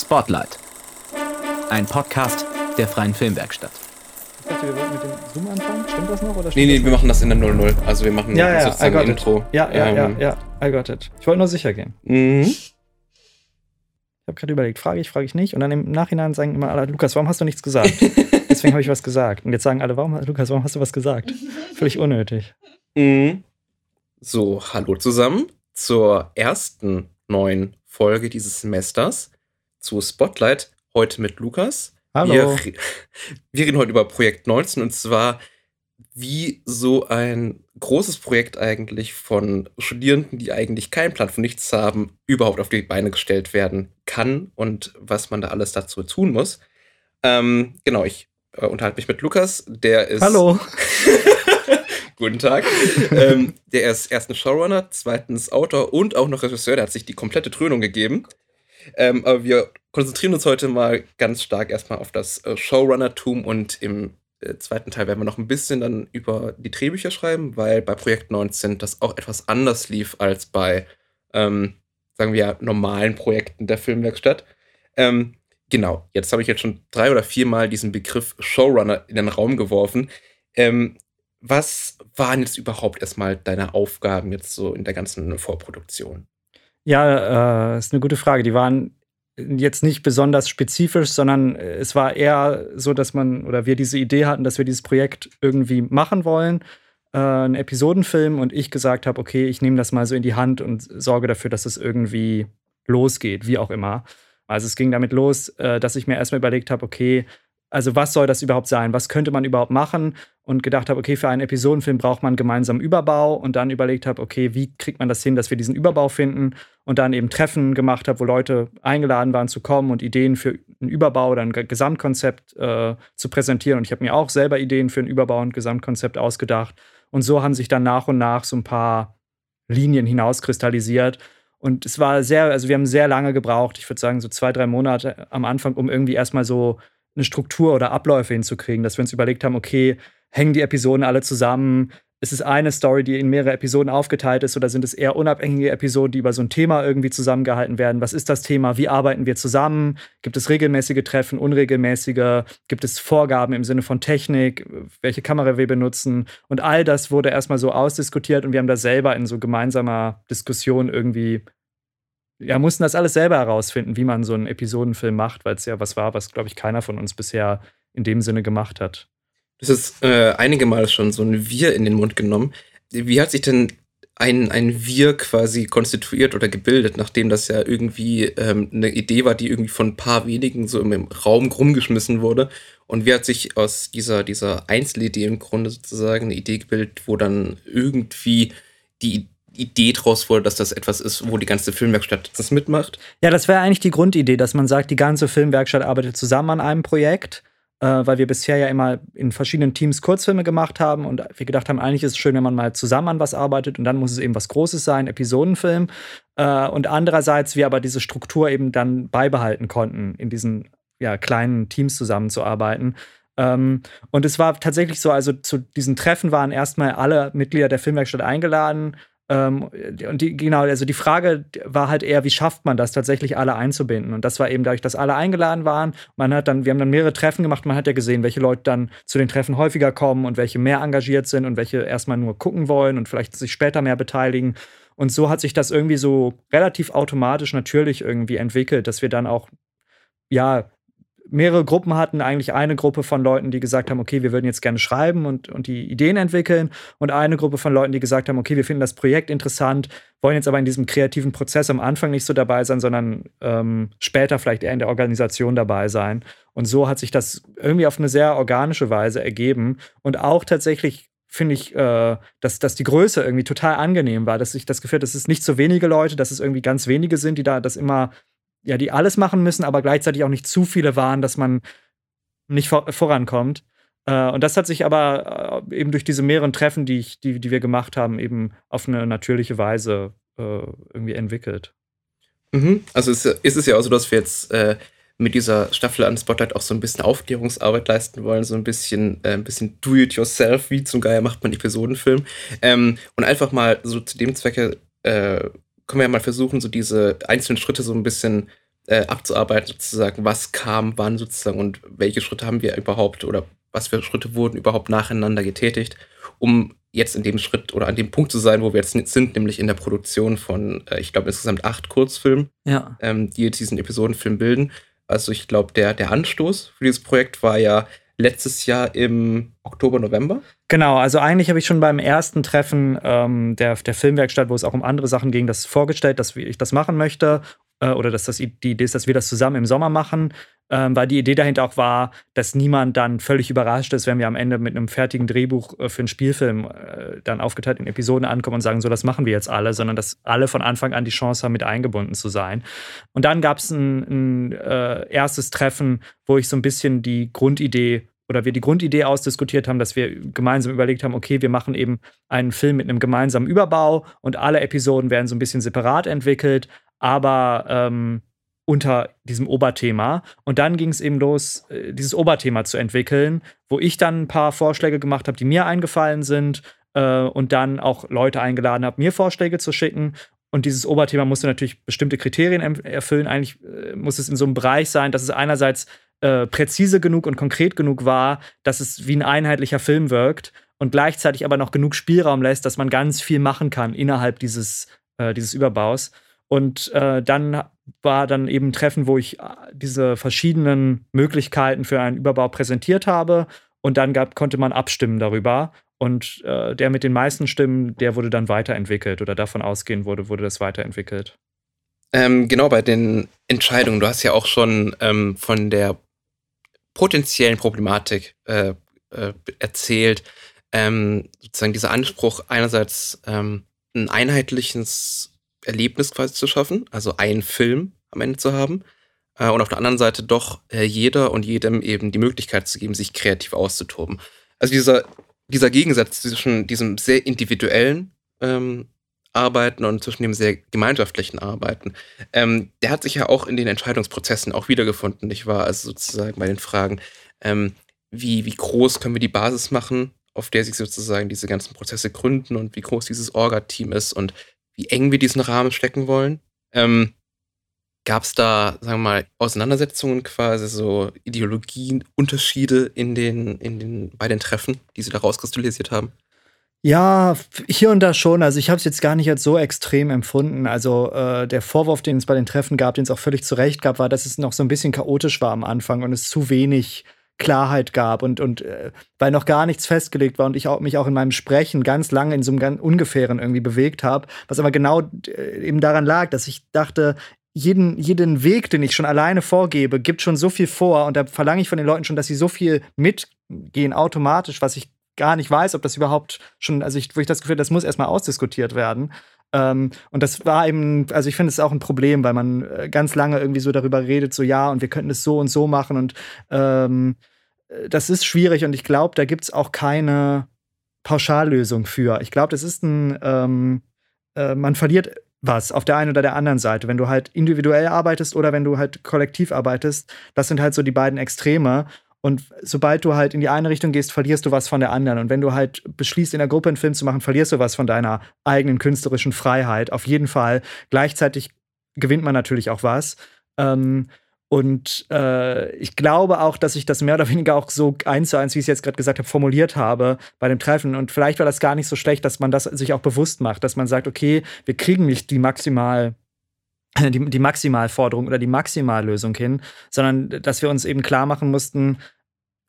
Spotlight. Ein Podcast der Freien Filmwerkstatt. Ich dachte, wir wollten mit dem Zoom anfangen. Stimmt das noch? Oder Nee, stimmt nee, das wir machen das in der 00. Also wir machen Ja, ja, sozusagen ein. Intro. Ja, ja, Ähm, ja, ja. I got it. Ich wollte nur sicher gehen. Mhm. Ich habe gerade überlegt, frage ich, frage ich nicht. Und dann im Nachhinein sagen immer alle, Lukas, warum hast du nichts gesagt? Deswegen habe ich was gesagt. Und jetzt sagen alle, warum, Lukas, warum hast du was gesagt? Völlig unnötig. Mhm. So, hallo zusammen zur ersten neuen Folge dieses Semesters zu Spotlight. Heute mit Lukas. Hallo. Wir, wir reden heute über Projekt 19 und zwar, wie so ein großes Projekt eigentlich von Studierenden, die eigentlich keinen Plan von nichts haben, überhaupt auf die Beine gestellt werden kann und was man da alles dazu tun muss. Ähm, genau, ich äh, unterhalte mich mit Lukas, der ist. Hallo. Guten Tag. ähm, der ist erstens Showrunner, zweitens Autor und auch noch Regisseur. Der hat sich die komplette Trönung gegeben. Ähm, aber wir konzentrieren uns heute mal ganz stark erstmal auf das äh, Showrunnertum und im äh, zweiten Teil werden wir noch ein bisschen dann über die Drehbücher schreiben, weil bei Projekt 19 das auch etwas anders lief als bei, ähm, sagen wir, normalen Projekten der Filmwerkstatt. Ähm, genau, jetzt habe ich jetzt schon drei oder viermal diesen Begriff Showrunner in den Raum geworfen. Ähm, was waren jetzt überhaupt erstmal deine Aufgaben jetzt so in der ganzen Vorproduktion? Ja, äh, ist eine gute Frage. Die waren jetzt nicht besonders spezifisch, sondern äh, es war eher so, dass man oder wir diese Idee hatten, dass wir dieses Projekt irgendwie machen wollen, äh, einen Episodenfilm und ich gesagt habe, okay, ich nehme das mal so in die Hand und sorge dafür, dass es irgendwie losgeht, wie auch immer. Also es ging damit los, äh, dass ich mir erstmal überlegt habe, okay, also was soll das überhaupt sein? Was könnte man überhaupt machen? Und gedacht habe, okay, für einen Episodenfilm braucht man einen gemeinsamen Überbau und dann überlegt habe, okay, wie kriegt man das hin, dass wir diesen Überbau finden und dann eben Treffen gemacht habe, wo Leute eingeladen waren zu kommen und Ideen für einen Überbau oder ein Ge- Gesamtkonzept äh, zu präsentieren. Und ich habe mir auch selber Ideen für einen Überbau und Gesamtkonzept ausgedacht. Und so haben sich dann nach und nach so ein paar Linien hinauskristallisiert. Und es war sehr, also wir haben sehr lange gebraucht, ich würde sagen so zwei, drei Monate am Anfang, um irgendwie erstmal so eine Struktur oder Abläufe hinzukriegen, dass wir uns überlegt haben, okay, hängen die Episoden alle zusammen? Ist es eine Story, die in mehrere Episoden aufgeteilt ist, oder sind es eher unabhängige Episoden, die über so ein Thema irgendwie zusammengehalten werden? Was ist das Thema? Wie arbeiten wir zusammen? Gibt es regelmäßige Treffen, unregelmäßige? Gibt es Vorgaben im Sinne von Technik, welche Kamera wir benutzen? Und all das wurde erstmal so ausdiskutiert und wir haben da selber in so gemeinsamer Diskussion irgendwie ja, mussten das alles selber herausfinden, wie man so einen Episodenfilm macht, weil es ja was war, was, glaube ich, keiner von uns bisher in dem Sinne gemacht hat. Das ist äh, einige Mal schon so ein Wir in den Mund genommen. Wie hat sich denn ein, ein Wir quasi konstituiert oder gebildet, nachdem das ja irgendwie ähm, eine Idee war, die irgendwie von ein paar wenigen so im, Raum rumgeschmissen wurde? Und wie hat sich aus dieser, dieser Einzelidee im Grunde sozusagen eine Idee gebildet, wo dann irgendwie die Idee draus wurde, dass das etwas ist, wo die ganze Filmwerkstatt das mitmacht? Ja, das wäre eigentlich die Grundidee, dass man sagt, die ganze Filmwerkstatt arbeitet zusammen an einem Projekt, äh, weil wir bisher ja immer in verschiedenen Teams Kurzfilme gemacht haben und wir gedacht haben, eigentlich ist es schön, wenn man mal zusammen an was arbeitet und dann muss es eben was Großes sein, Episodenfilm. Äh, und andererseits wir aber diese Struktur eben dann beibehalten konnten, in diesen ja, kleinen Teams zusammenzuarbeiten. Ähm, und es war tatsächlich so, also zu diesen Treffen waren erstmal alle Mitglieder der Filmwerkstatt eingeladen. Ähm, und die, genau, also die Frage war halt eher, wie schafft man das tatsächlich alle einzubinden? Und das war eben dadurch, dass alle eingeladen waren. Man hat dann, wir haben dann mehrere Treffen gemacht, man hat ja gesehen, welche Leute dann zu den Treffen häufiger kommen und welche mehr engagiert sind und welche erstmal nur gucken wollen und vielleicht sich später mehr beteiligen. Und so hat sich das irgendwie so relativ automatisch natürlich irgendwie entwickelt, dass wir dann auch, ja, mehrere Gruppen hatten, eigentlich eine Gruppe von Leuten, die gesagt haben, okay, wir würden jetzt gerne schreiben und, und die Ideen entwickeln und eine Gruppe von Leuten, die gesagt haben, okay, wir finden das Projekt interessant, wollen jetzt aber in diesem kreativen Prozess am Anfang nicht so dabei sein, sondern ähm, später vielleicht eher in der Organisation dabei sein. Und so hat sich das irgendwie auf eine sehr organische Weise ergeben und auch tatsächlich finde ich, äh, dass, dass die Größe irgendwie total angenehm war, dass ich das Gefühl, dass es nicht so wenige Leute, dass es irgendwie ganz wenige sind, die da das immer ja, die alles machen müssen, aber gleichzeitig auch nicht zu viele waren, dass man nicht vor vorankommt. Äh, und das hat sich aber äh, eben durch diese mehreren Treffen, die, ich, die, die wir gemacht haben, eben auf eine natürliche Weise äh, irgendwie entwickelt. Mhm. Also ist, ist es ja auch so, dass wir jetzt äh, mit dieser Staffel an Spotlight auch so ein bisschen Aufklärungsarbeit leisten wollen, so ein bisschen, äh, ein bisschen do-it-yourself, wie zum Geier macht man Episodenfilm. Ähm, und einfach mal so zu dem Zwecke äh, können wir ja mal versuchen, so diese einzelnen Schritte so ein bisschen äh, abzuarbeiten, sozusagen, was kam, wann sozusagen und welche Schritte haben wir überhaupt oder was für Schritte wurden überhaupt nacheinander getätigt, um jetzt in dem Schritt oder an dem Punkt zu sein, wo wir jetzt sind, nämlich in der Produktion von, äh, ich glaube, insgesamt acht Kurzfilmen, ja. ähm, die jetzt diesen Episodenfilm bilden. Also ich glaube, der, der Anstoß für dieses Projekt war ja letztes Jahr im Oktober, November. Genau, also eigentlich habe ich schon beim ersten Treffen ähm, der, der Filmwerkstatt, wo es auch um andere Sachen ging, das vorgestellt, dass ich das machen möchte äh, oder dass das die Idee ist, dass wir das zusammen im Sommer machen, ähm, weil die Idee dahinter auch war, dass niemand dann völlig überrascht ist, wenn wir am Ende mit einem fertigen Drehbuch äh, für einen Spielfilm äh, dann aufgeteilt in Episoden ankommen und sagen, so, das machen wir jetzt alle, sondern dass alle von Anfang an die Chance haben, mit eingebunden zu sein. Und dann gab es ein, ein äh, erstes Treffen, wo ich so ein bisschen die Grundidee oder wir die Grundidee ausdiskutiert haben, dass wir gemeinsam überlegt haben, okay, wir machen eben einen Film mit einem gemeinsamen Überbau und alle Episoden werden so ein bisschen separat entwickelt, aber ähm, unter diesem Oberthema. Und dann ging es eben los, äh, dieses Oberthema zu entwickeln, wo ich dann ein paar Vorschläge gemacht habe, die mir eingefallen sind äh, und dann auch Leute eingeladen habe, mir Vorschläge zu schicken. Und dieses Oberthema musste natürlich bestimmte Kriterien erfüllen. Eigentlich äh, muss es in so einem Bereich sein, dass es einerseits äh, präzise genug und konkret genug war, dass es wie ein einheitlicher Film wirkt und gleichzeitig aber noch genug Spielraum lässt, dass man ganz viel machen kann innerhalb dieses, äh, dieses Überbaus. Und äh, dann war dann eben ein Treffen, wo ich äh, diese verschiedenen Möglichkeiten für einen Überbau präsentiert habe. Und dann gab, konnte man abstimmen darüber. Und äh, der mit den meisten Stimmen, der wurde dann weiterentwickelt oder davon ausgehen wurde, wurde das weiterentwickelt. Ähm, genau, bei den Entscheidungen. Du hast ja auch schon ähm, von der potenziellen Problematik äh, äh, erzählt. Ähm, sozusagen dieser Anspruch, einerseits ähm, ein einheitliches Erlebnis quasi zu schaffen, also einen Film am Ende zu haben. Äh, und auf der anderen Seite doch äh, jeder und jedem eben die Möglichkeit zu geben, sich kreativ auszutoben. Also dieser, dieser Gegensatz zwischen diesem sehr individuellen ähm, Arbeiten und zwischen dem sehr gemeinschaftlichen Arbeiten, ähm, der hat sich ja auch in den Entscheidungsprozessen auch wiedergefunden, nicht wahr? Also sozusagen bei den Fragen, ähm, wie, wie groß können wir die Basis machen, auf der sich sozusagen diese ganzen Prozesse gründen und wie groß dieses Orga-Team ist und wie eng wir diesen Rahmen stecken wollen. Ähm, Gab es da, sagen wir mal, Auseinandersetzungen quasi, so Ideologien, Unterschiede in den, in den, bei den Treffen, die Sie da rauskristallisiert haben? Ja, hier und da schon. Also ich habe es jetzt gar nicht als so extrem empfunden. Also äh, der Vorwurf, den es bei den Treffen gab, den es auch völlig zu Recht gab, war, dass es noch so ein bisschen chaotisch war am Anfang und es zu wenig Klarheit gab und, und äh, weil noch gar nichts festgelegt war und ich auch, mich auch in meinem Sprechen ganz lange in so einem ganz ungefähren irgendwie bewegt habe, was aber genau äh, eben daran lag, dass ich dachte, jeden, jeden Weg, den ich schon alleine vorgebe, gibt schon so viel vor und da verlange ich von den Leuten schon, dass sie so viel mitgehen automatisch, was ich gar nicht weiß, ob das überhaupt schon, also ich, wo ich das Gefühl, das muss erstmal ausdiskutiert werden. Ähm, und das war eben, also ich finde es auch ein Problem, weil man äh, ganz lange irgendwie so darüber redet, so ja, und wir könnten es so und so machen. Und ähm, äh, das ist schwierig und ich glaube, da gibt es auch keine Pauschallösung für. Ich glaube, das ist ein, ähm, äh, man verliert was auf der einen oder der anderen Seite. Wenn du halt individuell arbeitest oder wenn du halt kollektiv arbeitest, das sind halt so die beiden Extreme. Und sobald du halt in die eine Richtung gehst, verlierst du was von der anderen. Und wenn du halt beschließt, in der Gruppe einen Film zu machen, verlierst du was von deiner eigenen künstlerischen Freiheit. Auf jeden Fall. Gleichzeitig gewinnt man natürlich auch was. Ähm, und äh, ich glaube auch, dass ich das mehr oder weniger auch so eins zu eins, wie ich es jetzt gerade gesagt habe, formuliert habe bei dem Treffen. Und vielleicht war das gar nicht so schlecht, dass man das sich auch bewusst macht, dass man sagt, okay, wir kriegen nicht die maximal die, die Maximalforderung oder die Maximallösung hin, sondern dass wir uns eben klar machen mussten,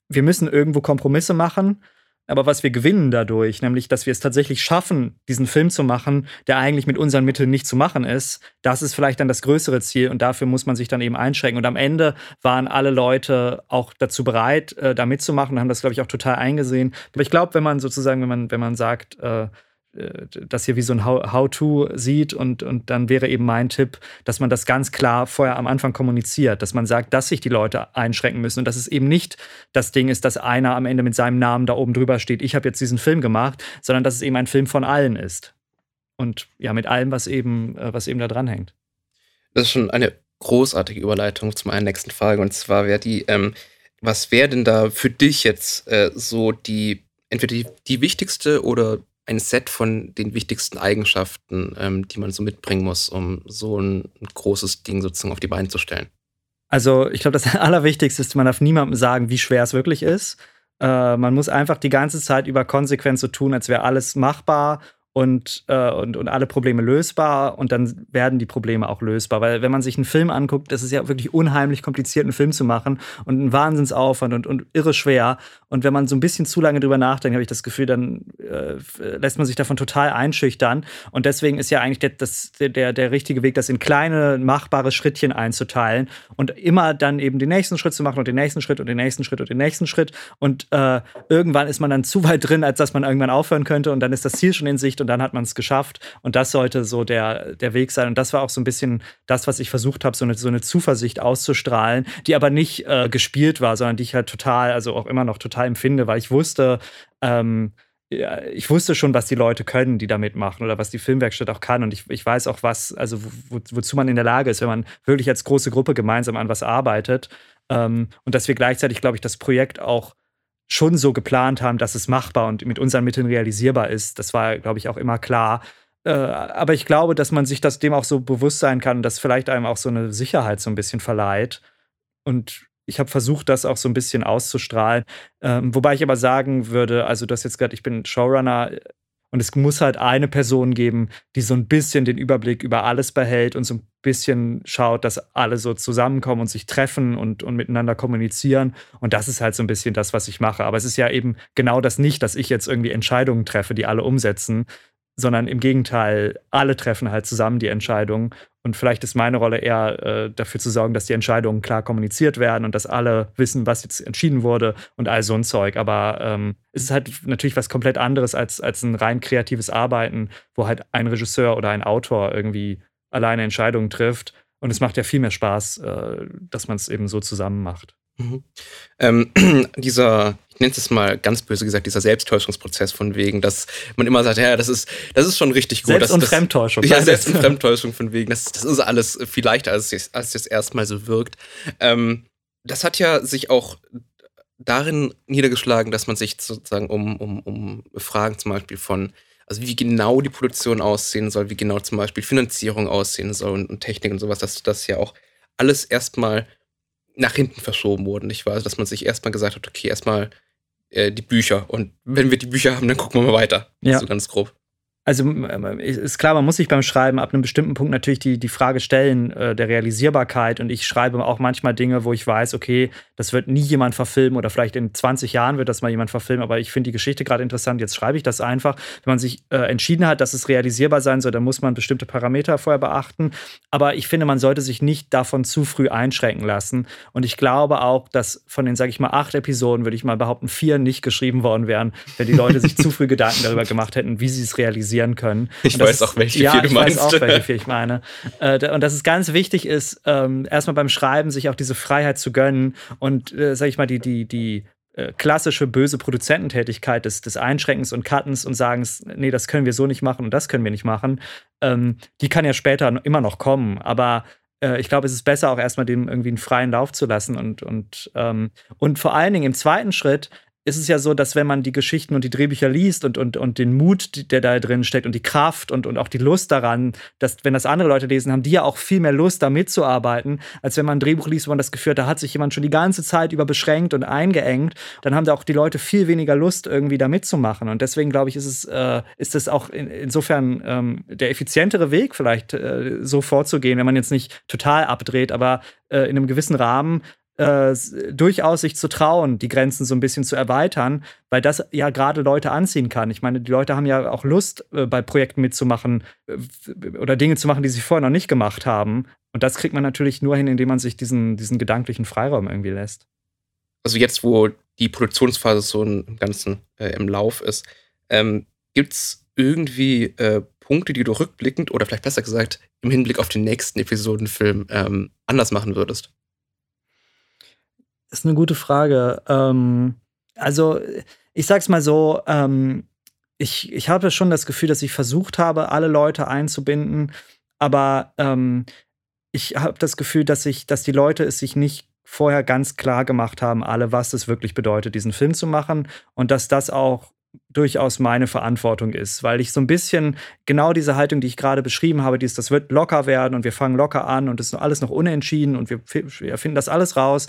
wir müssen irgendwo Kompromisse machen, aber was wir gewinnen dadurch, nämlich dass wir es tatsächlich schaffen, diesen Film zu machen, der eigentlich mit unseren Mitteln nicht zu machen ist, das ist vielleicht dann das größere Ziel und dafür muss man sich dann eben einschränken. Und am Ende waren alle Leute auch dazu bereit, äh, da mitzumachen und haben das, glaube ich, auch total eingesehen. Aber ich glaube, wenn man sozusagen, wenn man, wenn man sagt, äh, das hier wie so ein How-to sieht und, und dann wäre eben mein Tipp, dass man das ganz klar vorher am Anfang kommuniziert, dass man sagt, dass sich die Leute einschränken müssen und dass es eben nicht das Ding ist, dass einer am Ende mit seinem Namen da oben drüber steht, ich habe jetzt diesen Film gemacht, sondern dass es eben ein Film von allen ist. Und ja, mit allem, was eben, äh, was eben da dran hängt. Das ist schon eine großartige Überleitung zu meiner nächsten Frage und zwar wäre die, ähm, was wäre denn da für dich jetzt äh, so die, entweder die, die wichtigste oder ein Set von den wichtigsten Eigenschaften, ähm, die man so mitbringen muss, um so ein, großes Ding sozusagen auf die Beine zu stellen? Also ich glaube, das Allerwichtigste ist, man darf niemandem sagen, wie schwer es wirklich ist. Äh, man muss einfach die ganze Zeit über konsequent so tun, als wäre alles machbar und, äh, und, und alle Probleme lösbar und dann werden die Probleme auch lösbar. Weil wenn man sich einen Film anguckt, das ist ja wirklich unheimlich kompliziert, einen Film zu machen und ein Wahnsinnsaufwand und, und irre schwer. Und wenn man so ein bisschen zu lange drüber nachdenkt, habe ich das Gefühl, dann äh, lässt man sich davon total einschüchtern. Und deswegen ist ja eigentlich der, das, der, der richtige Weg, das in kleine, machbare Schrittchen einzuteilen und immer dann eben den nächsten Schritt zu machen und den nächsten Schritt und den nächsten Schritt und den nächsten Schritt. Und äh, irgendwann ist man dann zu weit drin, als dass man irgendwann aufhören könnte und dann ist das Ziel schon in Sicht und dann hat man es geschafft. Und das sollte so der, der Weg sein. Und das war auch so ein bisschen das, was ich versucht habe, so eine, so eine Zuversicht auszustrahlen, die aber nicht äh, gespielt war, sondern die ich halt total, also auch immer noch total empfinde, weil ich wusste, ähm, ja, ich wusste schon, was die Leute können, die da mitmachen oder was die Filmwerkstatt auch kann. Und ich, ich weiß auch, was, also wo, wozu man in der Lage ist, wenn man wirklich als große Gruppe gemeinsam an was arbeitet. Ähm, und dass wir gleichzeitig, glaube ich, das Projekt auch schon so geplant haben, dass es machbar und mit unseren Mitteln realisierbar ist. Das war, glaube ich, auch immer klar. Äh, aber ich glaube, dass man sich das dem auch so bewusst sein kann, dass vielleicht einem auch so eine Sicherheit so ein bisschen verleiht. Und ich habe versucht, das auch so ein bisschen auszustrahlen. Ähm, wobei ich aber sagen würde, also das jetzt gerade, ich bin Showrunner, und es muss halt eine Person geben, die so ein bisschen den Überblick über alles behält und so ein bisschen schaut, dass alle so zusammenkommen und sich treffen und, und miteinander kommunizieren. Und das ist halt so ein bisschen das, was ich mache. Aber es ist ja eben genau das nicht, dass ich jetzt irgendwie Entscheidungen treffe, die alle umsetzen, sondern im Gegenteil, alle treffen halt zusammen die Entscheidung. Und vielleicht ist meine Rolle eher äh, dafür zu sorgen, dass die Entscheidungen klar kommuniziert werden und dass alle wissen, was jetzt entschieden wurde und all so ein Zeug. Aber ähm, es ist halt natürlich was komplett anderes als, als ein rein kreatives Arbeiten, wo halt ein Regisseur oder ein Autor irgendwie alleine Entscheidungen trifft. Und es macht ja viel mehr Spaß, äh, dass man es eben so zusammen macht. Mhm. Ähm, dieser, ich nenne es mal ganz böse gesagt, dieser Selbsttäuschungsprozess von wegen, dass man immer sagt, ja, das ist, das ist schon richtig gut. Selbst- und das, Fremdtäuschung. Ja, Selbst- und Fremdtäuschung von wegen, das, das ist alles viel leichter, als es, als es erstmal so wirkt. Ähm, das hat ja sich auch darin niedergeschlagen, dass man sich sozusagen um, um, um Fragen zum Beispiel von, also wie genau die Produktion aussehen soll, wie genau zum Beispiel Finanzierung aussehen soll und, und Technik und sowas, dass das ja auch alles erstmal nach hinten verschoben wurden, nicht wahr? Also, dass man sich erstmal gesagt hat, okay, erstmal äh, die Bücher und wenn wir die Bücher haben, dann gucken wir mal weiter. Ja. So ganz grob. Also ist klar, man muss sich beim Schreiben ab einem bestimmten Punkt natürlich die, die Frage stellen äh, der Realisierbarkeit. Und ich schreibe auch manchmal Dinge, wo ich weiß, okay, das wird nie jemand verfilmen oder vielleicht in 20 Jahren wird das mal jemand verfilmen, aber ich finde die Geschichte gerade interessant, jetzt schreibe ich das einfach. Wenn man sich äh, entschieden hat, dass es realisierbar sein soll, dann muss man bestimmte Parameter vorher beachten. Aber ich finde, man sollte sich nicht davon zu früh einschränken lassen. Und ich glaube auch, dass von den, sage ich mal, acht Episoden, würde ich mal behaupten, vier nicht geschrieben worden wären, wenn die Leute sich zu früh Gedanken darüber gemacht hätten, wie sie es realisieren können. Ich weiß ist- auch, welche ja, vier du ich meinst. Weiß auch, welche vier ich meine. Äh, und dass es ganz wichtig ist, ähm, erstmal beim Schreiben sich auch diese Freiheit zu gönnen und, äh, sag ich mal, die, die, die äh, klassische böse Produzententätigkeit des, des Einschränkens und Cuttens und Sagens, nee, das können wir so nicht machen und das können wir nicht machen, ähm, die kann ja später immer noch kommen. Aber äh, ich glaube, es ist besser auch erstmal dem irgendwie einen freien Lauf zu lassen und, und, ähm, und vor allen Dingen im zweiten Schritt ist es ja so, dass wenn man die Geschichten und die Drehbücher liest und, und, und den Mut, der da drin steckt und die Kraft und, und auch die Lust daran, dass, wenn das andere Leute lesen, haben die ja auch viel mehr Lust, da mitzuarbeiten, als wenn man ein Drehbuch liest, wo man das Gefühl hat, da hat sich jemand schon die ganze Zeit über beschränkt und eingeengt. Dann haben da auch die Leute viel weniger Lust, irgendwie da mitzumachen. Und deswegen, glaube ich, ist es, äh, ist es auch in, insofern ähm, der effizientere Weg, vielleicht äh, so vorzugehen, wenn man jetzt nicht total abdreht, aber äh, in einem gewissen Rahmen äh, durchaus sich zu trauen, die Grenzen so ein bisschen zu erweitern, weil das ja gerade Leute anziehen kann. Ich meine, die Leute haben ja auch Lust, äh, bei Projekten mitzumachen äh, oder Dinge zu machen, die sie vorher noch nicht gemacht haben. Und das kriegt man natürlich nur hin, indem man sich diesen, diesen gedanklichen Freiraum irgendwie lässt. Also jetzt, wo die Produktionsphase so im Ganzen im Lauf ist, ähm, gibt es irgendwie Punkte, die du rückblickend oder vielleicht besser gesagt im Hinblick auf den nächsten Episodenfilm ähm, anders machen würdest? Ist eine gute Frage. Ähm, also, ich sag's mal so, ähm, ich, ich habe schon das Gefühl, dass ich versucht habe, alle Leute einzubinden, aber ähm, ich habe das Gefühl, dass ich, dass die Leute es sich nicht vorher ganz klar gemacht haben, alle, was es wirklich bedeutet, diesen Film zu machen und dass das auch durchaus meine Verantwortung ist, weil ich so ein bisschen genau diese Haltung, die ich gerade beschrieben habe, dieses, das wird locker werden und wir fangen locker an und es ist alles noch unentschieden und wir, wir finden das alles raus.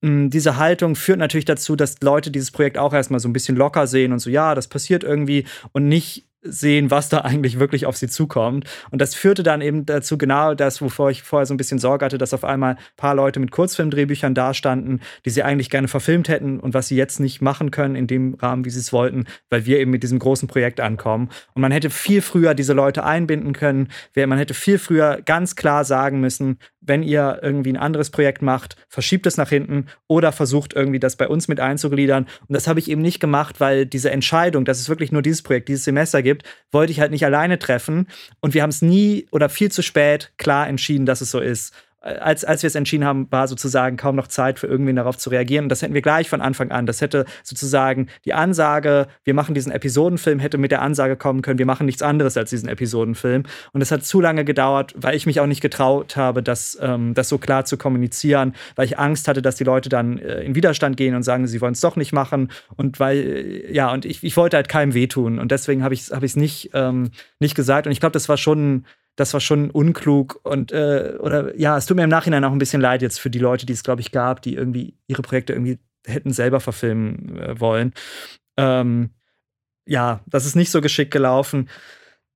Mm, diese Haltung führt natürlich dazu, dass Leute dieses Projekt auch erstmal so ein bisschen locker sehen und so, ja, das passiert irgendwie und nicht sehen, was da eigentlich wirklich auf sie zukommt. Und das führte dann eben dazu genau das, wovor ich vorher so ein bisschen Sorge hatte, dass auf einmal ein paar Leute mit Kurzfilmdrehbüchern dastanden, die sie eigentlich gerne verfilmt hätten und was sie jetzt nicht machen können in dem Rahmen, wie sie es wollten, weil wir eben mit diesem großen Projekt ankommen. Und man hätte viel früher diese Leute einbinden können. Man hätte viel früher ganz klar sagen müssen, wenn ihr irgendwie ein anderes Projekt macht, verschiebt es nach hinten oder versucht irgendwie das bei uns mit einzugliedern. Und das habe ich eben nicht gemacht, weil diese Entscheidung, dass es wirklich nur dieses Projekt, dieses Semester gibt, wollte ich halt nicht alleine treffen. Und wir haben es nie oder viel zu spät klar entschieden, dass es so ist als, als wir es entschieden haben, war sozusagen kaum noch Zeit für irgendwen darauf zu reagieren. Und das hätten wir gleich von Anfang an. Das hätte sozusagen die Ansage, wir machen diesen Episodenfilm, hätte mit der Ansage kommen können, wir machen nichts anderes als diesen Episodenfilm. Und es hat zu lange gedauert, weil ich mich auch nicht getraut habe, das, ähm, das so klar zu kommunizieren, weil ich Angst hatte, dass die Leute dann äh, in Widerstand gehen und sagen, sie wollen es doch nicht machen. Und weil, äh, ja, und ich, ich wollte halt keinem wehtun. Und deswegen habe ich es hab nicht, ähm, nicht gesagt. Und ich glaube, das war schon das war schon unklug und äh, oder ja, es tut mir im Nachhinein auch ein bisschen leid jetzt für die Leute, die es, glaube ich, gab, die irgendwie ihre Projekte irgendwie hätten selber verfilmen äh, wollen. Ähm, ja, das ist nicht so geschickt gelaufen.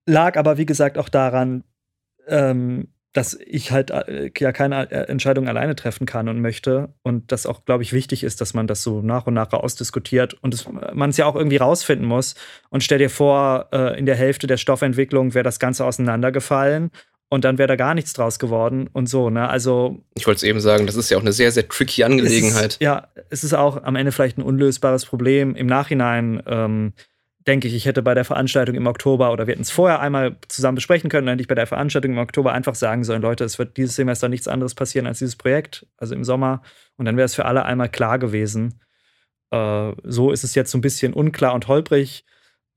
Lag aber, wie gesagt, auch daran, ähm, dass ich halt äh, ja keine äh, Entscheidung alleine treffen kann und möchte. Und das auch, glaube ich, wichtig ist, dass man das so nach und nach ausdiskutiert und man es ja auch irgendwie rausfinden muss. Und stell dir vor, äh, in der Hälfte der Stoffentwicklung wäre das Ganze auseinandergefallen und dann wäre da gar nichts draus geworden und so, ne? Also. Ich wollte es eben sagen, das ist ja auch eine sehr, sehr tricky Angelegenheit. Es ist, ja, es ist auch am Ende vielleicht ein unlösbares Problem. Im Nachhinein ähm, denke ich, ich hätte bei der Veranstaltung im Oktober oder wir hätten es vorher einmal zusammen besprechen können, dann hätte ich bei der Veranstaltung im Oktober einfach sagen sollen, Leute, es wird dieses Semester nichts anderes passieren als dieses Projekt, also im Sommer. Und dann wäre es für alle einmal klar gewesen. Äh, so ist es jetzt so ein bisschen unklar und holprig.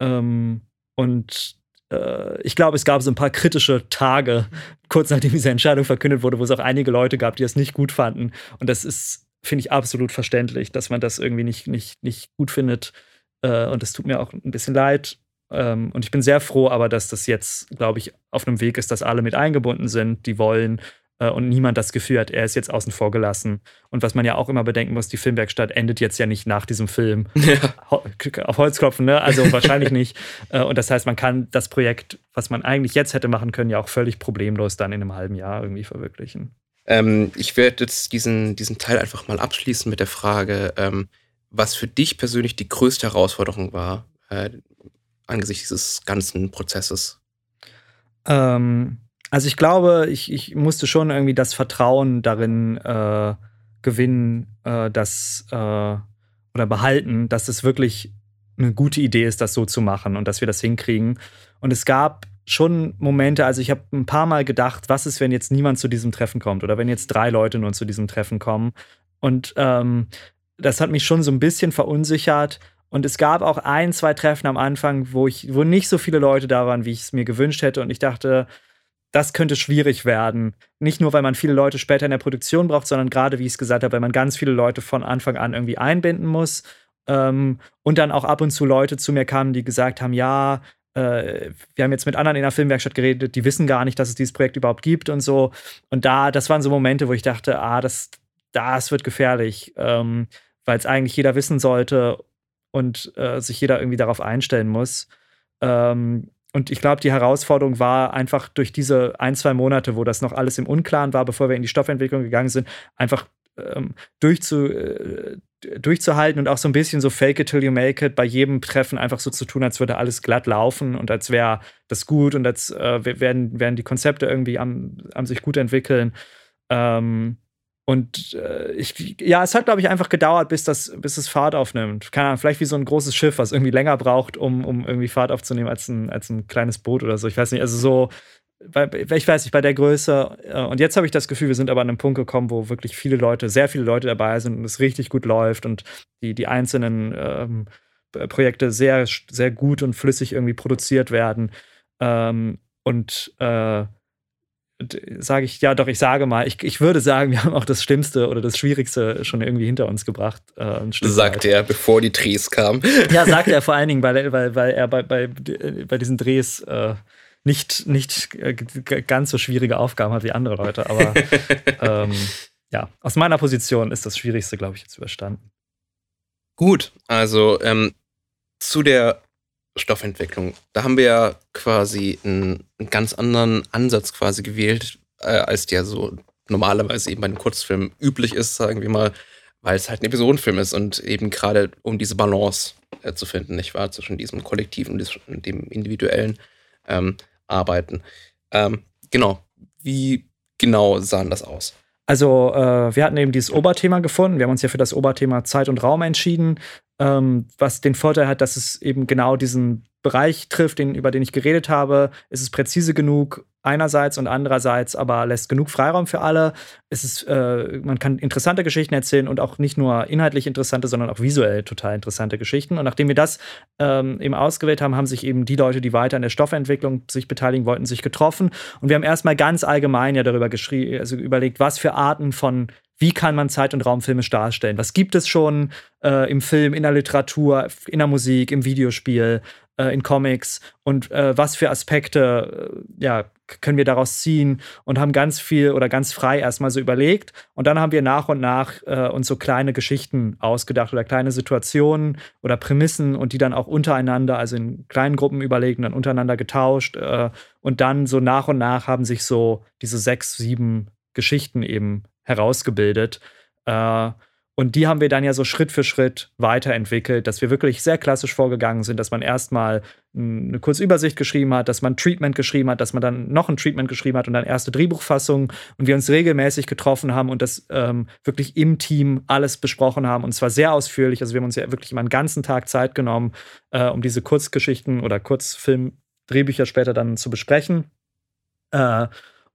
Ähm, und äh, ich glaube, es gab so ein paar kritische Tage, kurz nachdem diese Entscheidung verkündet wurde, wo es auch einige Leute gab, die es nicht gut fanden. Und das ist, finde ich, absolut verständlich, dass man das irgendwie nicht, nicht, nicht gut findet. Äh, und es tut mir auch ein bisschen leid. Ähm, und ich bin sehr froh, aber dass das jetzt, glaube ich, auf einem Weg ist, dass alle mit eingebunden sind, die wollen äh, und niemand das Gefühl hat, er ist jetzt außen vor gelassen. Und was man ja auch immer bedenken muss, die Filmwerkstatt endet jetzt ja nicht nach diesem Film. Ja. Auf Holz klopfen, ne? Also wahrscheinlich nicht. Äh, und das heißt, man kann das Projekt, was man eigentlich jetzt hätte machen können, ja auch völlig problemlos dann in einem halben Jahr irgendwie verwirklichen. Ähm, ich werde jetzt diesen, diesen Teil einfach mal abschließen mit der Frage, ähm, was für dich persönlich die größte Herausforderung war äh, angesichts dieses ganzen Prozesses? Ähm, also ich glaube, ich, ich musste schon irgendwie das Vertrauen darin äh, gewinnen, äh, dass äh, oder behalten, dass es wirklich eine gute Idee ist, das so zu machen und dass wir das hinkriegen. Und es gab schon Momente, also ich habe ein paar Mal gedacht, was ist, wenn jetzt niemand zu diesem Treffen kommt oder wenn jetzt drei Leute nur zu diesem Treffen kommen. Und ähm, das hat mich schon so ein bisschen verunsichert. Und es gab auch ein, zwei Treffen am Anfang, wo ich, wo nicht so viele Leute da waren, wie ich es mir gewünscht hätte. Und ich dachte, das könnte schwierig werden. Nicht nur, weil man viele Leute später in der Produktion braucht, sondern gerade, wie ich es gesagt habe, weil man ganz viele Leute von Anfang an irgendwie einbinden muss. Ähm, und dann auch ab und zu Leute zu mir kamen, die gesagt haben, ja, äh, wir haben jetzt mit anderen in der Filmwerkstatt geredet, die wissen gar nicht, dass es dieses Projekt überhaupt gibt und so. Und da, das waren so Momente, wo ich dachte, ah, das, das wird gefährlich. Ähm, weil es eigentlich jeder wissen sollte und äh, sich jeder irgendwie darauf einstellen muss. Ähm, und ich glaube, die Herausforderung war einfach durch diese ein, zwei Monate, wo das noch alles im Unklaren war, bevor wir in die Stoffentwicklung gegangen sind, einfach ähm, durchzu, äh, durchzuhalten und auch so ein bisschen so fake it till you make it bei jedem Treffen einfach so zu tun, als würde alles glatt laufen und als wäre das gut und als äh, werden, werden die Konzepte irgendwie am, am sich gut entwickeln. Ähm, und äh, ich, ja, es hat, glaube ich, einfach gedauert, bis das, bis es Fahrt aufnimmt. Keine Ahnung, vielleicht wie so ein großes Schiff, was irgendwie länger braucht, um, um irgendwie Fahrt aufzunehmen als ein, als ein kleines Boot oder so. Ich weiß nicht, also so, bei, ich weiß nicht, bei der Größe. Äh, und jetzt habe ich das Gefühl, wir sind aber an einem Punkt gekommen, wo wirklich viele Leute, sehr viele Leute dabei sind und es richtig gut läuft und die, die einzelnen ähm, Projekte sehr, sehr gut und flüssig irgendwie produziert werden. Ähm, und äh, sage ich, ja doch, ich sage mal, ich, ich würde sagen, wir haben auch das Schlimmste oder das Schwierigste schon irgendwie hinter uns gebracht. Äh, sagt er, bevor die Drehs kamen. Ja, sagt er vor allen Dingen, weil, weil, weil er bei, bei, bei diesen Drehs äh, nicht, nicht äh, ganz so schwierige Aufgaben hat wie andere Leute. Aber ähm, ja, aus meiner Position ist das Schwierigste, glaube ich, jetzt überstanden. Gut, also ähm, zu der Stoffentwicklung. Da haben wir ja quasi einen, einen ganz anderen Ansatz quasi gewählt, äh, als der so normalerweise eben bei einem Kurzfilm üblich ist, sagen wir mal, weil es halt ein Episodenfilm ist und eben gerade um diese Balance äh, zu finden, nicht wahr, zwischen diesem kollektiven und dem individuellen ähm, Arbeiten. Ähm, genau. Wie genau sahen das aus? Also, äh, wir hatten eben dieses Oberthema gefunden. Wir haben uns ja für das Oberthema Zeit und Raum entschieden, ähm, was den Vorteil hat, dass es eben genau diesen Bereich trifft, den, über den ich geredet habe. Ist es präzise genug einerseits und andererseits aber lässt genug Freiraum für alle. Es ist, äh, man kann interessante Geschichten erzählen und auch nicht nur inhaltlich interessante, sondern auch visuell total interessante Geschichten. Und nachdem wir das ähm, eben ausgewählt haben, haben sich eben die Leute, die weiter an der Stoffentwicklung sich beteiligen wollten, sich getroffen. Und wir haben erstmal ganz allgemein ja darüber geschrieben, also überlegt, was für Arten von wie kann man Zeit- und Raumfilme darstellen? Was gibt es schon äh, im Film, in der Literatur, in der Musik, im Videospiel, äh, in Comics und äh, was für Aspekte äh, ja, können wir daraus ziehen und haben ganz viel oder ganz frei erstmal so überlegt. Und dann haben wir nach und nach äh, uns so kleine Geschichten ausgedacht oder kleine Situationen oder Prämissen und die dann auch untereinander, also in kleinen Gruppen überlegt und dann untereinander getauscht. Äh, und dann so nach und nach haben sich so diese sechs, sieben Geschichten eben herausgebildet. Äh, und die haben wir dann ja so Schritt für Schritt weiterentwickelt, dass wir wirklich sehr klassisch vorgegangen sind, dass man erstmal eine kurze Übersicht geschrieben hat, dass man Treatment geschrieben hat, dass man dann noch ein Treatment geschrieben hat und dann erste Drehbuchfassung und wir uns regelmäßig getroffen haben und das ähm, wirklich im Team alles besprochen haben und zwar sehr ausführlich. Also wir haben uns ja wirklich immer einen ganzen Tag Zeit genommen, äh, um diese Kurzgeschichten oder Kurzfilm-Drehbücher später dann zu besprechen. Äh,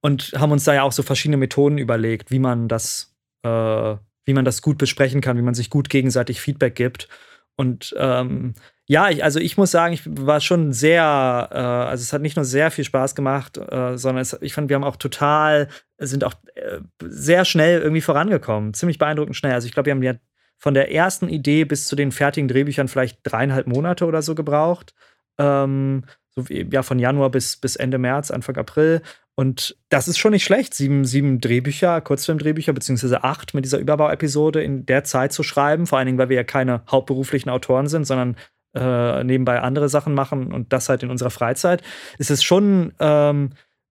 und haben uns da ja auch so verschiedene Methoden überlegt, wie man das äh, wie man das gut besprechen kann, wie man sich gut gegenseitig Feedback gibt. Und ähm, ja, ich, also ich muss sagen, ich war schon sehr, äh, also es hat nicht nur sehr viel Spaß gemacht, äh, sondern es, ich fand, wir haben auch total, sind auch äh, sehr schnell irgendwie vorangekommen. Ziemlich beeindruckend schnell. Also ich glaube, wir haben ja von der ersten Idee bis zu den fertigen Drehbüchern vielleicht dreieinhalb Monate oder so gebraucht. Ähm, so wie, ja, von Januar bis, bis Ende März, Anfang April. Und das ist schon nicht schlecht, sieben, sieben Drehbücher, Kurzfilmdrehbücher, beziehungsweise acht mit dieser Überbauepisode in der Zeit zu schreiben. Vor allen Dingen, weil wir ja keine hauptberuflichen Autoren sind, sondern äh, nebenbei andere Sachen machen und das halt in unserer Freizeit. Es ist schon, ähm,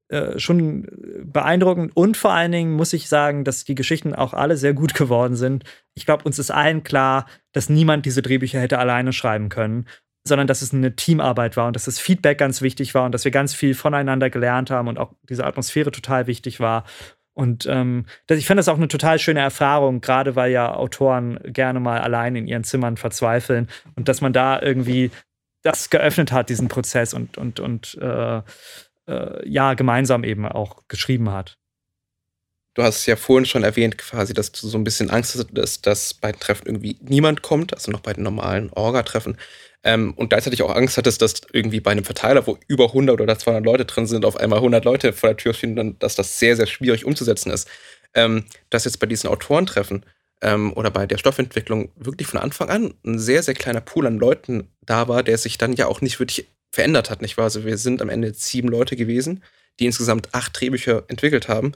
äh, schon beeindruckend und vor allen Dingen muss ich sagen, dass die Geschichten auch alle sehr gut geworden sind. Ich glaube, uns ist allen klar, dass niemand diese Drehbücher hätte alleine schreiben können sondern dass es eine Teamarbeit war und dass das Feedback ganz wichtig war und dass wir ganz viel voneinander gelernt haben und auch diese Atmosphäre total wichtig war. Und ähm, das, ich fand das auch eine total schöne Erfahrung, gerade weil ja Autoren gerne mal allein in ihren Zimmern verzweifeln und dass man da irgendwie das geöffnet hat, diesen Prozess und, und, und äh, äh, ja, gemeinsam eben auch geschrieben hat. Du hast ja vorhin schon erwähnt, quasi, dass du so ein bisschen Angst hast, dass bei den Treffen irgendwie niemand kommt, also noch bei den normalen Orga-Treffen. Ähm, und gleichzeitig auch Angst hattest, dass irgendwie bei einem Verteiler, wo über 100 oder 200 Leute drin sind, auf einmal 100 Leute vor der Tür stehen, dass das sehr, sehr schwierig umzusetzen ist. Ähm, dass jetzt bei diesen Autorentreffen ähm, oder bei der Stoffentwicklung wirklich von Anfang an ein sehr, sehr kleiner Pool an Leuten da war, der sich dann ja auch nicht wirklich verändert hat, nicht wahr? Also wir sind am Ende sieben Leute gewesen, die insgesamt acht Drehbücher entwickelt haben.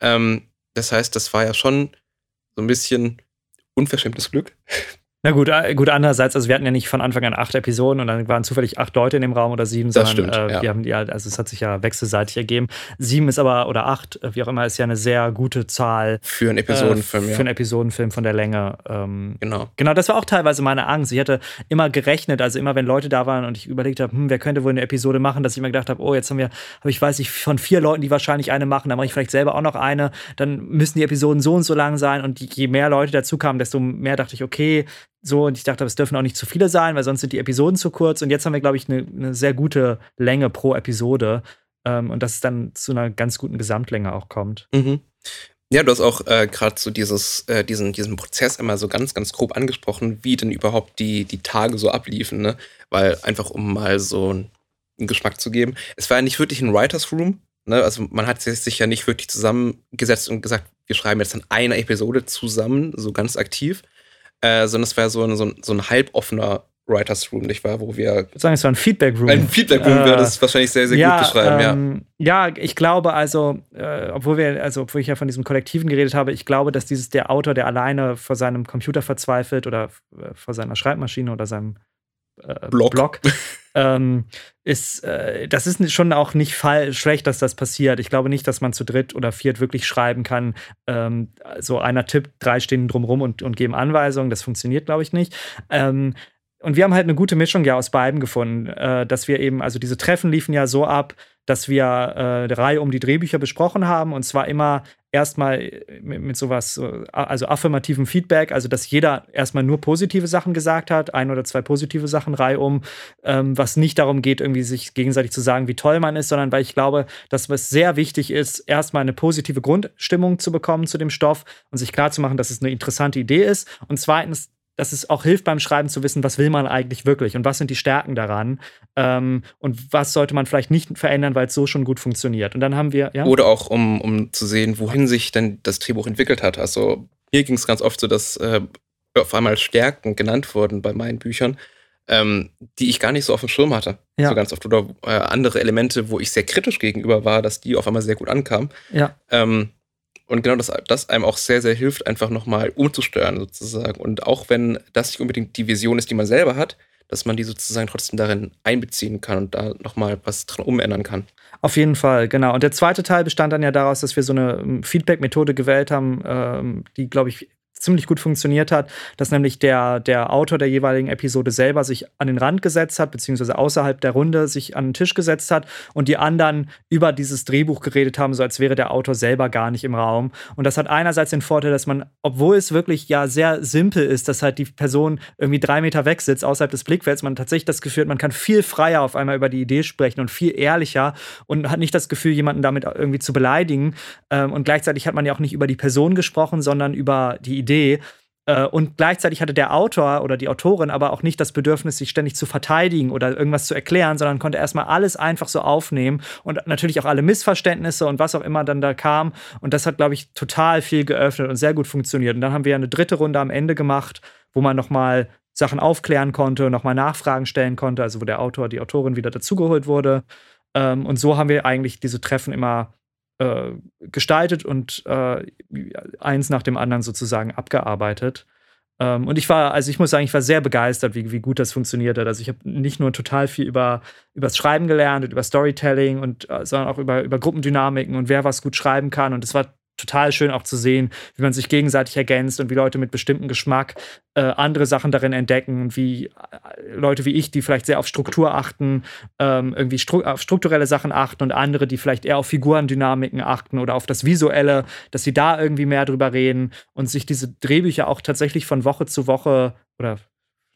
Ähm, das heißt, das war ja schon so ein bisschen unverschämtes Glück, na gut, äh, gut, andererseits, also wir hatten ja nicht von Anfang an acht Episoden und dann waren zufällig acht Leute in dem Raum oder sieben, das sondern stimmt, äh, ja. wir haben ja, also es hat sich ja wechselseitig ergeben. Sieben ist aber, oder acht, äh, wie auch immer, ist ja eine sehr gute Zahl. Für einen Episodenfilm, äh, ja. Für einen Episodenfilm von der Länge. Ähm, genau. Genau, das war auch teilweise meine Angst. Ich hatte immer gerechnet, also immer wenn Leute da waren und ich überlegt habe, hm, wer könnte wohl eine Episode machen, dass ich immer gedacht habe, oh, jetzt haben wir, habe ich weiß ich, von vier Leuten, die wahrscheinlich eine machen, dann mache ich vielleicht selber auch noch eine, dann müssen die Episoden so und so lang sein und je mehr Leute dazu kamen, desto mehr dachte ich, okay, so, und ich dachte, es dürfen auch nicht zu viele sein, weil sonst sind die Episoden zu kurz. Und jetzt haben wir, glaube ich, eine, eine sehr gute Länge pro Episode. Ähm, und dass es dann zu einer ganz guten Gesamtlänge auch kommt. Mhm. Ja, du hast auch äh, gerade so dieses, äh, diesen, diesen Prozess immer so ganz, ganz grob angesprochen, wie denn überhaupt die, die Tage so abliefen, ne? Weil einfach um mal so einen Geschmack zu geben. Es war ja nicht wirklich ein Writers Room, Ne? Also man hat sich ja nicht wirklich zusammengesetzt und gesagt, wir schreiben jetzt an einer Episode zusammen, so ganz aktiv, äh, sondern es war so ein, so ein, so ein halboffener Writers Room, nicht wahr? Wo wir. Ich würde sagen, es war ein Feedback Room. Ein Feedback Room äh, würde es wahrscheinlich sehr, sehr ja, gut beschreiben, ähm, ja. Ja, ich glaube also, äh, obwohl wir, also obwohl ich ja von diesem Kollektiven geredet habe, ich glaube, dass dieses der Autor, der alleine vor seinem Computer verzweifelt oder äh, vor seiner Schreibmaschine oder seinem äh, Blog, Blog ähm, ist, äh, das ist schon auch nicht fall schlecht, dass das passiert. Ich glaube nicht, dass man zu dritt oder viert wirklich schreiben kann. Ähm, so einer tippt, drei stehen drumrum und, und geben Anweisungen. Das funktioniert, glaube ich, nicht. Ähm, und wir haben halt eine gute Mischung ja aus beiden gefunden, äh, dass wir eben, also diese Treffen liefen ja so ab, dass wir äh, eine Reihe um die Drehbücher besprochen haben und zwar immer erstmal mit, mit sowas, also affirmativem Feedback, also dass jeder erstmal nur positive Sachen gesagt hat, ein oder zwei positive Sachen reihum, ähm, was nicht darum geht, irgendwie sich gegenseitig zu sagen, wie toll man ist, sondern weil ich glaube, dass es sehr wichtig ist, erstmal eine positive Grundstimmung zu bekommen zu dem Stoff und sich klarzumachen, dass es eine interessante Idee ist. Und zweitens dass es auch hilft beim Schreiben zu wissen, was will man eigentlich wirklich und was sind die Stärken daran ähm, und was sollte man vielleicht nicht verändern, weil es so schon gut funktioniert. Und dann haben wir, ja. Oder auch, um, um zu sehen, wohin sich denn das Drehbuch entwickelt hat. Also mir ging es ganz oft so, dass äh, auf einmal Stärken genannt wurden bei meinen Büchern, ähm, die ich gar nicht so auf dem Schirm hatte. Ja. So ganz oft. Oder äh, andere Elemente, wo ich sehr kritisch gegenüber war, dass die auf einmal sehr gut ankamen. Ja. Ähm, und genau das, das einem auch sehr, sehr hilft, einfach nochmal umzusteuern sozusagen. Und auch wenn das nicht unbedingt die Vision ist, die man selber hat, dass man die sozusagen trotzdem darin einbeziehen kann und da nochmal was dran umändern kann. Auf jeden Fall, genau. Und der zweite Teil bestand dann ja daraus, dass wir so eine ähm, Feedback-Methode gewählt haben, ähm, die, glaube ich, ziemlich gut funktioniert hat, dass nämlich der, der Autor der jeweiligen Episode selber sich an den Rand gesetzt hat, beziehungsweise außerhalb der Runde sich an den Tisch gesetzt hat und die anderen über dieses Drehbuch geredet haben, so als wäre der Autor selber gar nicht im Raum. Und das hat einerseits den Vorteil, dass man, obwohl es wirklich ja sehr simpel ist, dass halt die Person irgendwie drei Meter weg sitzt, außerhalb des Blickfelds, man tatsächlich das Gefühl hat, man kann viel freier auf einmal über die Idee sprechen und viel ehrlicher und hat nicht das Gefühl, jemanden damit irgendwie zu beleidigen. Ähm, und gleichzeitig hat man ja auch nicht über die Person gesprochen, sondern über die Idee Idee. Äh, und gleichzeitig hatte der Autor oder die Autorin aber auch nicht das Bedürfnis, sich ständig zu verteidigen oder irgendwas zu erklären, sondern konnte erstmal alles einfach so aufnehmen und natürlich auch alle Missverständnisse und was auch immer dann da kam. Und das hat, glaube ich, total viel geöffnet und sehr gut funktioniert. Und dann haben wir eine dritte Runde am Ende gemacht, wo man nochmal Sachen aufklären konnte, nochmal Nachfragen stellen konnte, also wo der Autor, die Autorin wieder dazugeholt wurde. Ähm, und so haben wir eigentlich diese Treffen immer äh, gestaltet und äh, eins nach dem anderen sozusagen abgearbeitet. Ähm, und ich war, also ich muss sagen, ich war sehr begeistert, wie, wie gut das funktioniert hat. Also ich habe nicht nur total viel über das Schreiben gelernt und über Storytelling und äh, sondern auch über, über Gruppendynamiken und wer was gut schreiben kann. Und es war total schön auch zu sehen, wie man sich gegenseitig ergänzt und wie Leute mit bestimmtem Geschmack äh, andere Sachen darin entdecken, wie äh, Leute wie ich, die vielleicht sehr auf Struktur achten, ähm, irgendwie stru auf strukturelle Sachen achten und andere, die vielleicht eher auf Figurendynamiken achten oder auf das Visuelle, dass sie da irgendwie mehr drüber reden und sich diese Drehbücher auch tatsächlich von Woche zu Woche oder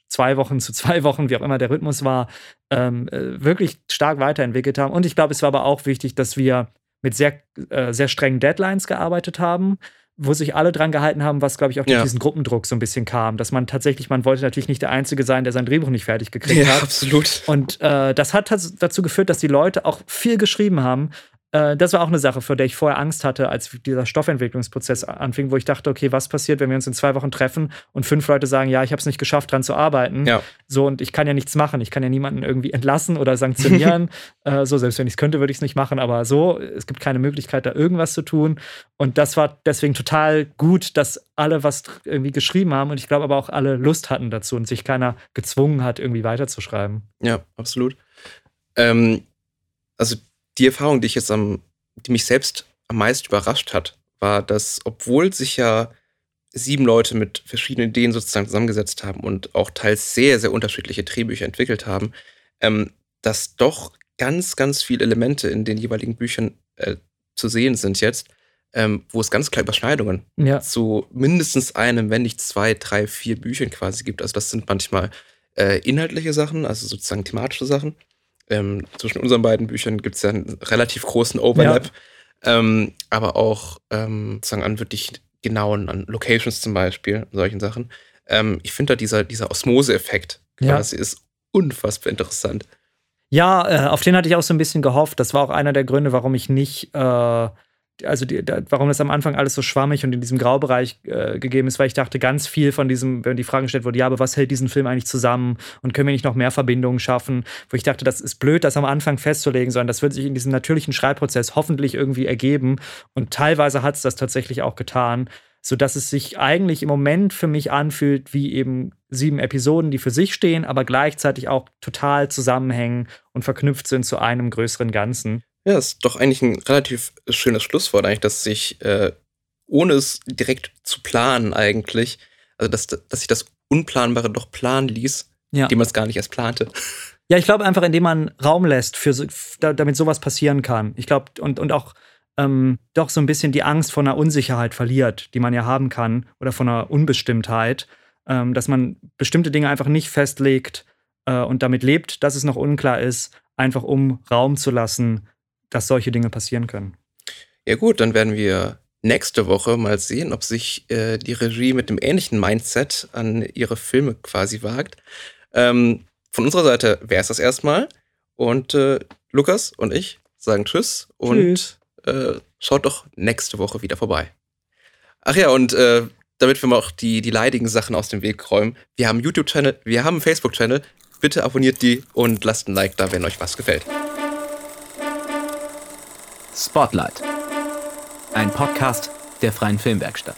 zwei Wochen zu zwei Wochen, wie auch immer der Rhythmus war, ähm, äh, wirklich stark weiterentwickelt haben. Und ich glaube, es war aber auch wichtig, dass wir mit sehr, äh, sehr strengen Deadlines gearbeitet haben, wo sich alle dran gehalten haben, was, glaube ich, auch durch ja. diesen Gruppendruck so ein bisschen kam. Dass man tatsächlich, man wollte natürlich nicht der Einzige sein, der sein Drehbuch nicht fertig gekriegt ja, hat. absolut. Und äh, das hat dazu geführt, dass die Leute auch viel geschrieben haben, das war auch eine Sache, vor der ich vorher Angst hatte, als dieser Stoffentwicklungsprozess anfing, wo ich dachte, okay, was passiert, wenn wir uns in zwei Wochen treffen und fünf Leute sagen, ja, ich habe es nicht geschafft, dran zu arbeiten. Ja. So, und ich kann ja nichts machen. Ich kann ja niemanden irgendwie entlassen oder sanktionieren. äh, so, selbst wenn ich es könnte, würde ich es nicht machen. Aber so, es gibt keine Möglichkeit, da irgendwas zu tun. Und das war deswegen total gut, dass alle was irgendwie geschrieben haben und ich glaube aber auch alle Lust hatten dazu und sich keiner gezwungen hat, irgendwie weiterzuschreiben. Ja, absolut. Ähm, also die Erfahrung, die ich jetzt am, die mich selbst am meisten überrascht hat, war, dass, obwohl sich ja sieben Leute mit verschiedenen Ideen sozusagen zusammengesetzt haben und auch teils sehr, sehr unterschiedliche Drehbücher entwickelt haben, ähm, dass doch ganz, ganz viele Elemente in den jeweiligen Büchern äh, zu sehen sind jetzt, ähm, wo es ganz kleine Überschneidungen ja. zu mindestens einem, wenn nicht zwei, drei, vier Büchern quasi gibt. Also das sind manchmal äh, inhaltliche Sachen, also sozusagen thematische Sachen ähm, zwischen unseren beiden Büchern gibt es ja einen relativ großen Overlap. Ja. Ähm, aber auch ähm, sagen an wirklich genauen, an Locations zum Beispiel, solchen Sachen. Ähm, ich finde da dieser, dieser Osmose-Effekt quasi ja. ist unfassbar interessant. Ja, äh, auf den hatte ich auch so ein bisschen gehofft. Das war auch einer der Gründe, warum ich nicht äh, also die, da, warum das am Anfang alles so schwammig und in diesem Graubereich äh, gegeben ist, weil ich dachte, ganz viel von diesem, wenn die Frage gestellt wurde, ja, aber was hält diesen Film eigentlich zusammen und können wir nicht noch mehr Verbindungen schaffen, wo ich dachte, das ist blöd, das am Anfang festzulegen, sondern das wird sich in diesem natürlichen Schreibprozess hoffentlich irgendwie ergeben und teilweise hat es das tatsächlich auch getan, sodass es sich eigentlich im Moment für mich anfühlt wie eben sieben Episoden, die für sich stehen, aber gleichzeitig auch total zusammenhängen und verknüpft sind zu einem größeren Ganzen. Ja, ist doch eigentlich ein relativ schönes Schlusswort, eigentlich, dass sich, äh, ohne es direkt zu planen, eigentlich, also dass, dass sich das Unplanbare doch planen ließ, ja. indem man es gar nicht erst plante. Ja, ich glaube einfach, indem man Raum lässt, für damit sowas passieren kann. Ich glaube, und, und auch ähm, doch so ein bisschen die Angst vor einer Unsicherheit verliert, die man ja haben kann, oder von einer Unbestimmtheit, ähm, dass man bestimmte Dinge einfach nicht festlegt äh, und damit lebt, dass es noch unklar ist, einfach um Raum zu lassen dass solche Dinge passieren können. Ja gut, dann werden wir nächste Woche mal sehen, ob sich äh, die Regie mit dem ähnlichen Mindset an ihre Filme quasi wagt. Ähm, von unserer Seite wäre es das erstmal. Und äh, Lukas und ich sagen Tschüss, und äh, schaut doch nächste Woche wieder vorbei. Ach ja, und äh, damit wir mal auch die, die leidigen Sachen aus dem Weg räumen, wir haben einen YouTube-Channel, wir haben einen Facebook-Channel. Bitte abonniert die und lasst ein Like da, wenn euch was gefällt. Spotlight. Ein Podcast der Freien Filmwerkstatt.